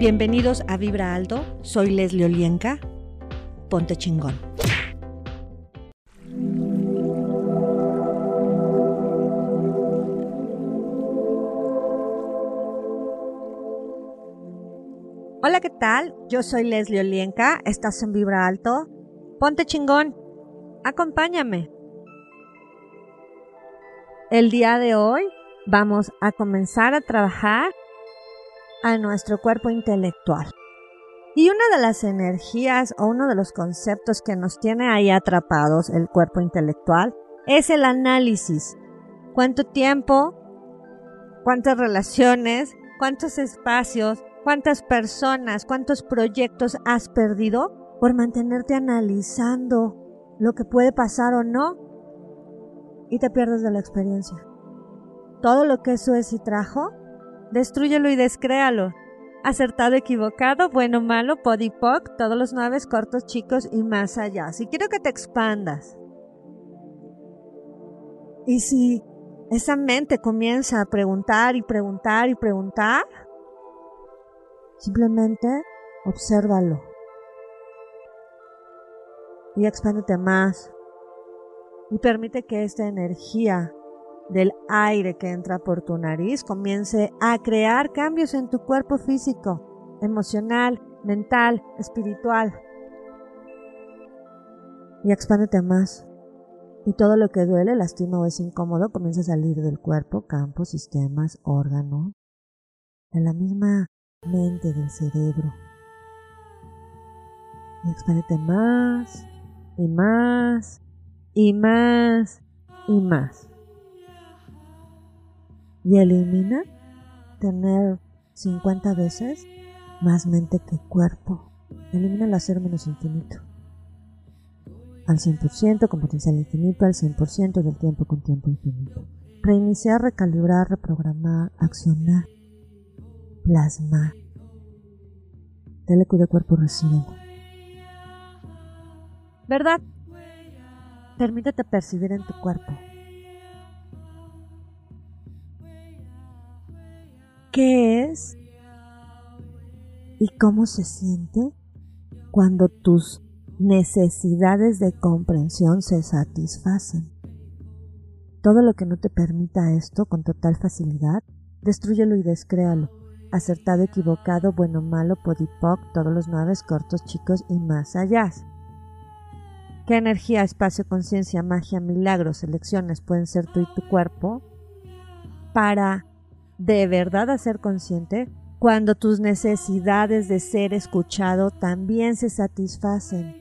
Bienvenidos a Vibra Alto, soy Leslie Olienka. Ponte chingón. Hola, ¿qué tal? Yo soy Leslie Olienka, estás en Vibra Alto. Ponte chingón, acompáñame. El día de hoy vamos a comenzar a trabajar a nuestro cuerpo intelectual. Y una de las energías o uno de los conceptos que nos tiene ahí atrapados el cuerpo intelectual es el análisis. ¿Cuánto tiempo? ¿Cuántas relaciones? ¿Cuántos espacios? ¿Cuántas personas? ¿Cuántos proyectos has perdido por mantenerte analizando lo que puede pasar o no? Y te pierdes de la experiencia. Todo lo que eso es y trajo, destruyelo y descréalo. Acertado, equivocado, bueno, malo, podipoc, todos los nueve cortos, chicos y más allá. Si quiero que te expandas. Y si esa mente comienza a preguntar y preguntar y preguntar, simplemente obsérvalo. Y expándete más. Y permite que esta energía del aire que entra por tu nariz comience a crear cambios en tu cuerpo físico, emocional, mental, espiritual. Y expándete más. Y todo lo que duele, lastima o es incómodo comienza a salir del cuerpo, campo, sistemas, órganos, de la misma mente del cerebro. Y expándete más, y más, y más, y más y elimina tener 50 veces más mente que cuerpo. Elimina el hacer menos infinito. Al 100% con potencial infinito, al 100% del tiempo con tiempo infinito. Reiniciar, recalibrar, reprogramar, accionar, plasmar. Telecu de cuerpo recibe. ¿Verdad? Permítete percibir en tu cuerpo qué es y cómo se siente cuando tus necesidades de comprensión se satisfacen. Todo lo que no te permita esto con total facilidad, destruyelo y descréalo. Acertado, equivocado, bueno, malo, podipoc, todos los nueve cortos, chicos y más allá. ¿Qué energía, espacio, conciencia, magia, milagros, elecciones pueden ser tú y tu cuerpo para de verdad a ser consciente cuando tus necesidades de ser escuchado también se satisfacen.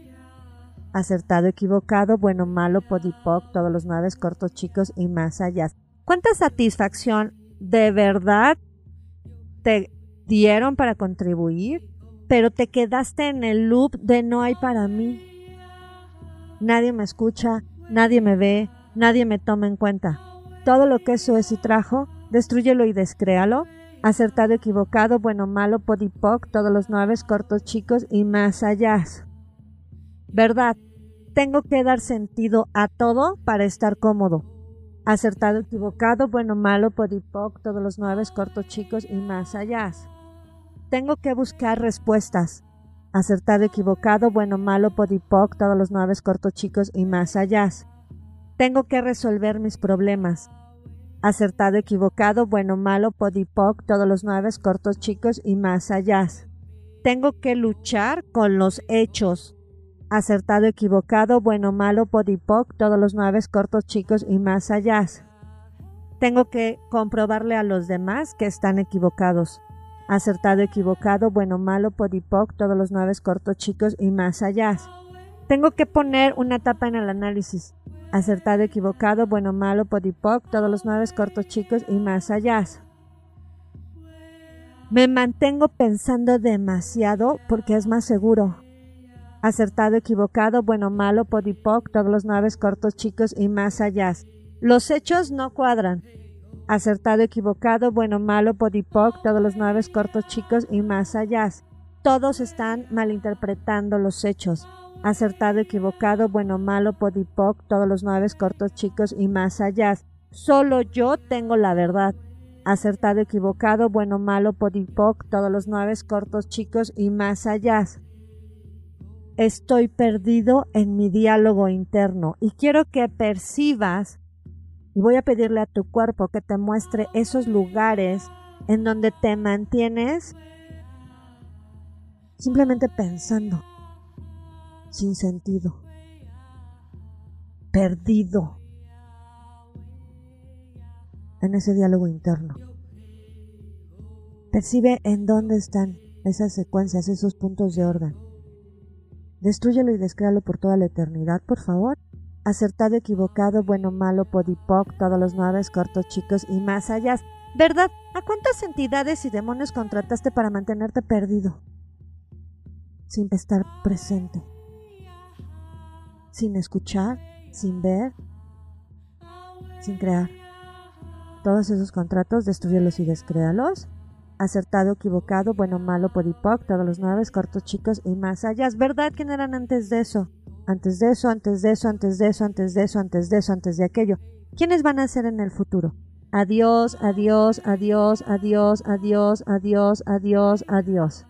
Acertado, equivocado, bueno, malo, podipoc, todos los nueve cortos, chicos y más allá. ¿Cuánta satisfacción de verdad te dieron para contribuir? Pero te quedaste en el loop de no hay para mí. Nadie me escucha, nadie me ve, nadie me toma en cuenta. Todo lo que eso es y trajo destruyelo y descréalo, acertado, equivocado, bueno, malo, podipoc, todos los nueve, cortos, chicos y más allá. ¿Verdad? Tengo que dar sentido a todo para estar cómodo. Acertado, equivocado, bueno, malo, podipoc, todos los nueve, cortos, chicos y más allá. Tengo que buscar respuestas. Acertado, equivocado, bueno, malo, podipoc, todos los nueve, cortos, chicos y más allá. Tengo que resolver mis problemas acertado, equivocado, bueno, malo, podipoc, todos los nueve, cortos, chicos y más allá. Tengo que luchar con los hechos. Acertado, equivocado, bueno, malo, podipoc, todos los nueve, cortos, chicos y más allá. Tengo que comprobarle a los demás que están equivocados. Acertado, equivocado, bueno, malo, podipoc, todos los nueve, cortos, chicos y más allá. Tengo que poner una tapa en el análisis acertado, equivocado, bueno, malo, podipoc, todos los nueve cortos chicos y más allá. Me mantengo pensando demasiado porque es más seguro. Acertado, equivocado, bueno, malo, podipoc, todos los nueve cortos chicos y más allá. Los hechos no cuadran. Acertado, equivocado, bueno, malo, podipoc, todos los nueve cortos chicos y más allá. Todos están malinterpretando los hechos acertado, equivocado, bueno, malo, podipoc, todos los nueve cortos chicos y más allá. Solo yo tengo la verdad. acertado, equivocado, bueno, malo, podipoc, todos los nueve cortos, chicos y más allá. Estoy perdido en mi diálogo interno y quiero que percibas y voy a pedirle a tu cuerpo que te muestre esos lugares en donde te mantienes simplemente pensando, sin sentido, perdido en ese diálogo interno. Percibe en dónde están esas secuencias, esos puntos de orden. Destrúyelo y descréalo por toda la eternidad, por favor. Acertado, equivocado, bueno, malo, podipoc, todos los nueve, cortos, chicos y más allá. ¿Verdad? ¿A cuántas entidades y demonios contrataste para mantenerte perdido? Sin estar presente. Sin escuchar, sin ver, sin crear. Todos esos contratos, destruyelos y descréalos. Acertado, equivocado, bueno, malo, podipoc, todos los nueve, cortos, chicos y más allá. ¿Es verdad quién eran antes de eso? Antes de eso, antes de eso, antes de eso, antes de eso, antes de eso, antes de aquello. ¿Quiénes van a ser en el futuro? Adiós, adiós, adiós, adiós, adiós, adiós, adiós, adiós.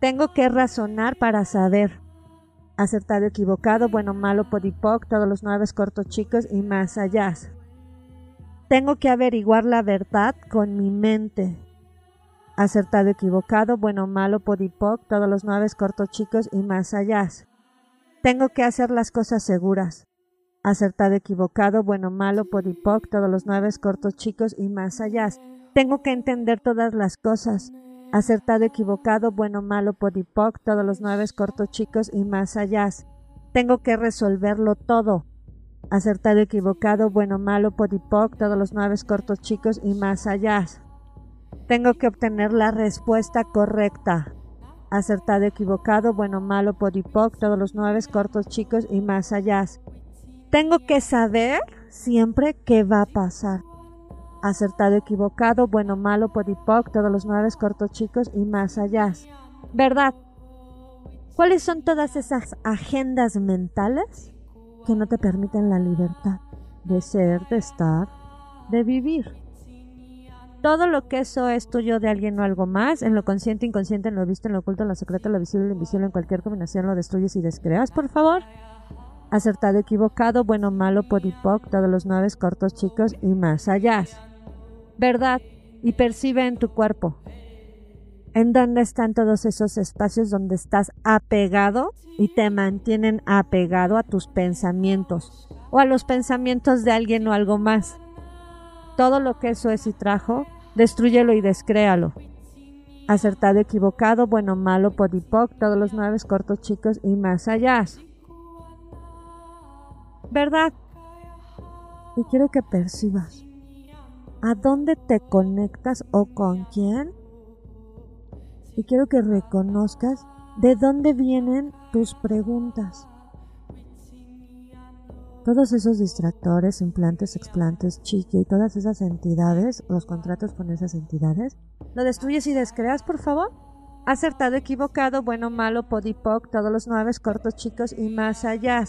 Tengo que razonar para saber. Acertado, equivocado, bueno, malo, podipoc, todos los nueve cortos, chicos y más allá. Tengo que averiguar la verdad con mi mente. Acertado, equivocado, bueno, malo, podipoc, todos los nueve cortos, chicos y más allá. Tengo que hacer las cosas seguras. Acertado, equivocado, bueno, malo, podipoc, todos los nueve cortos, chicos y más allá. Tengo que entender todas las cosas. Acertado, equivocado, bueno, malo, podipoc, todos los nueve cortos, chicos y más allá. Tengo que resolverlo todo acertado, equivocado, bueno, malo, podipoc, todos los nueve cortos chicos y más allá. Tengo que obtener la respuesta correcta. Acertado, equivocado, bueno, malo, podipoc, todos los nueve cortos chicos y más allá. Tengo que saber siempre qué va a pasar. Acertado, equivocado, bueno, malo, podipoc, todos los nueve cortos chicos y más allá. ¿Verdad? ¿Cuáles son todas esas agendas mentales? que no te permiten la libertad de ser, de estar, de vivir. Todo lo que eso es tuyo de alguien o algo más, en lo consciente, inconsciente, en lo visto, en lo oculto, en lo secreto, en lo visible, en lo invisible, en cualquier combinación, lo destruyes y descreas, por favor. Acertado, equivocado, bueno, malo, podipoc, todos los nueve cortos, chicos y más allá. Verdad, y percibe en tu cuerpo, en dónde están todos esos espacios donde estás apegado y te mantienen apegado a tus pensamientos o a los pensamientos de alguien o algo más. Todo lo que eso es y trajo, destruyelo y descréalo. Acertado, equivocado, bueno, malo, podipoc, todos los nueve cortos chicos y más allá. ¿Verdad? Y quiero que percibas a dónde te conectas o con quién y quiero que reconozcas de dónde vienen tus preguntas. Todos esos distractores, implantes, explantes, chique y todas esas entidades, los contratos con esas entidades, ¿lo destruyes y descreas, por favor? Acertado, equivocado, bueno, malo, podipoc, todos los nueve cortos, chicos y más allá.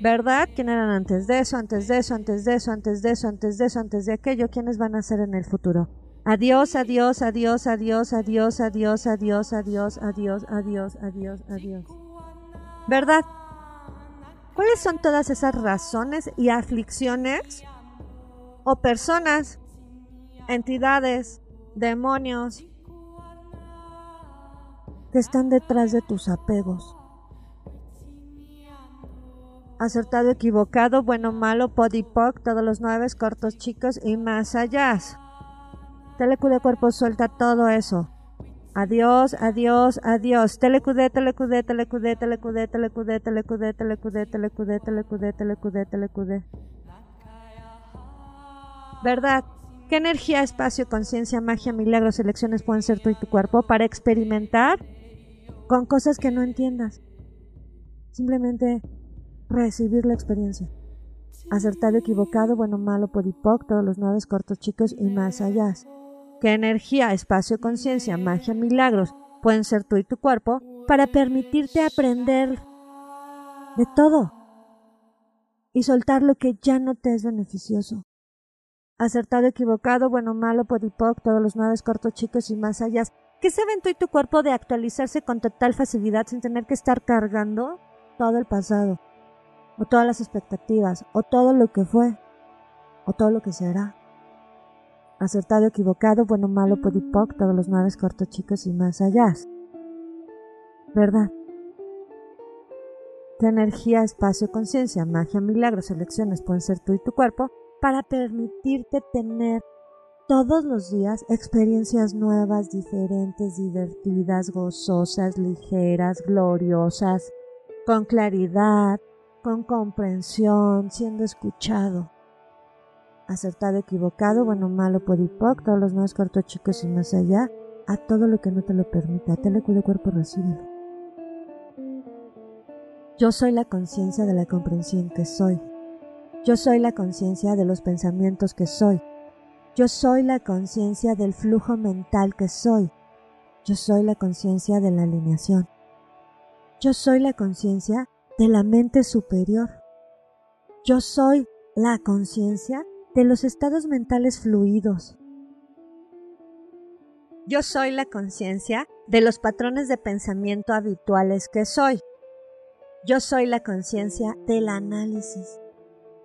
¿Verdad? ¿Quién eran antes de eso, antes de eso, antes de eso, antes de eso, antes de eso, antes de aquello? ¿Quiénes van a ser en el futuro? Adiós, adiós, adiós, adiós, adiós, adiós, adiós, adiós, adiós, adiós, adiós, adiós. ¿Verdad? ¿Cuáles son todas esas razones y aflicciones o personas, entidades, demonios que están detrás de tus apegos? Acertado, equivocado, bueno, malo, podipoc, todos los nueve cortos, chicos y más allá. Telecude cuerpo, suelta todo eso. Adiós, adiós, adiós. Telecudé, telecudé, telecudé, telecudé, telecudé, telecudé, telecudé, telecudé, telecudé, telecudé, telecudé. ¿Verdad? ¿Qué energía, espacio, conciencia, magia, milagros, elecciones pueden ser tú y tu cuerpo para experimentar con cosas que no entiendas? Simplemente recibir la experiencia. Acertado, equivocado, bueno, malo, podipoc, todos los nueve cortos, chicos y más allá qué energía, espacio, conciencia, magia, milagros pueden ser tú y tu cuerpo para permitirte aprender de todo y soltar lo que ya no te es beneficioso. Acertado, equivocado, bueno, malo, podipoc, todos los nueve cortos, chicos y más allá. ¿Qué saben tú y tu cuerpo de actualizarse con total facilidad sin tener que estar cargando todo el pasado? O todas las expectativas, o todo lo que fue, o todo lo que será. Acertado, equivocado, bueno, malo, podipoc, todos los nueve cortos, chicos y más allá. ¿Verdad? ¿Qué energía, espacio, conciencia, magia, milagros, elecciones pueden ser tú y tu cuerpo para permitirte tener todos los días experiencias nuevas, diferentes, divertidas, gozosas, ligeras, gloriosas, con claridad, con comprensión, siendo escuchado. Acertado, equivocado, bueno, malo, podipoc, todos los nuevos cortos chicos y más allá, a todo lo que no te lo permita, telecu de cuerpo recibe. Yo soy la conciencia de la comprensión que soy. Yo soy la conciencia de los pensamientos que soy. Yo soy la conciencia del flujo mental que soy. Yo soy la conciencia de la alineación. Yo soy la conciencia de la mente superior. Yo soy la conciencia de los estados mentales fluidos. Yo soy la conciencia de los patrones de pensamiento habituales que soy. Yo soy la conciencia del análisis.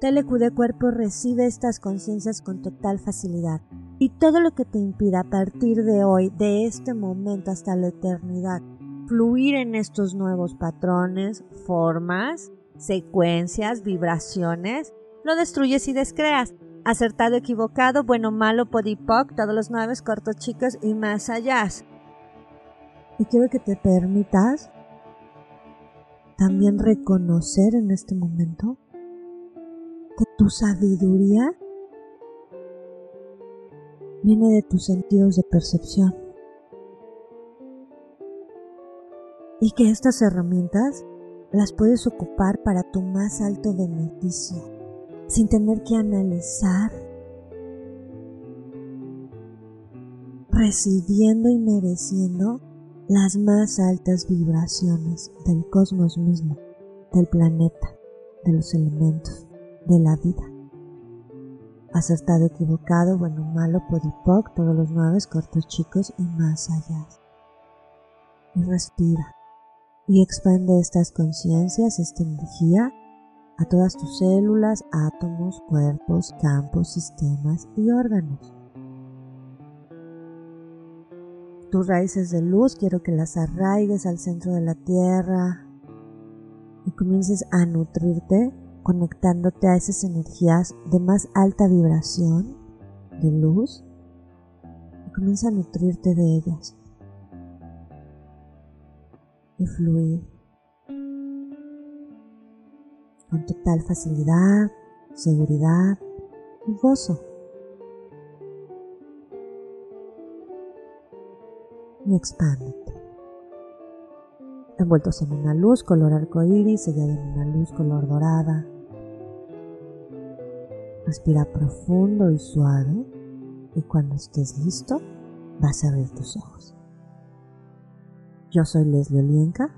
TLQ de cuerpo recibe estas conciencias con total facilidad y todo lo que te impida a partir de hoy, de este momento hasta la eternidad, fluir en estos nuevos patrones, formas, secuencias, vibraciones, lo destruyes y descreas. Acertado, equivocado, bueno, malo, podipoc, todos los nueve cortos chicos y más allá. Y quiero que te permitas también reconocer en este momento que tu sabiduría viene de tus sentidos de percepción. Y que estas herramientas las puedes ocupar para tu más alto beneficio, sin tener que analizar, recibiendo y mereciendo las más altas vibraciones del cosmos mismo, del planeta, de los elementos de la vida. Acertado, equivocado, bueno, malo, podipoc, todos los nueve cortos chicos y más allá. Y respira y expande estas conciencias, esta energía a todas tus células, átomos, cuerpos, campos, sistemas y órganos. Tus raíces de luz quiero que las arraigues al centro de la tierra y comiences a nutrirte conectándote a esas energías de más alta vibración, de luz, y comienza a nutrirte de ellas y fluir con total facilidad, seguridad y gozo. Y expándete envueltos en una luz color arcoíris, sellado en una luz color dorada. Respira profundo y suave y cuando estés listo vas a abrir tus ojos. Yo soy Leslie Olienka,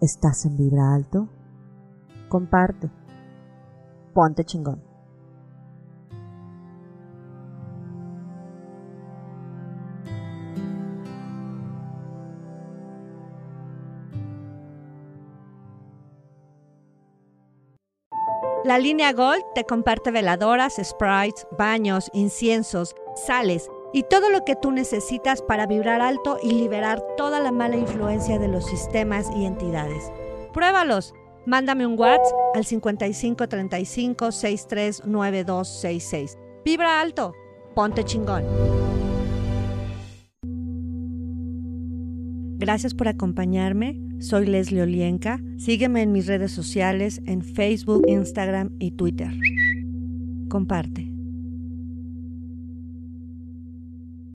estás en Vibra Alto, comparte, ponte chingón. La línea Gold te comparte veladoras, sprites, baños, inciensos, sales y todo lo que tú necesitas para vibrar alto y liberar toda la mala influencia de los sistemas y entidades. Pruébalos. Mándame un WhatsApp al 5535 639266. Vibra alto. Ponte chingón. Gracias por acompañarme. Soy Leslie Olienka. Sígueme en mis redes sociales en Facebook, Instagram y Twitter. Comparte.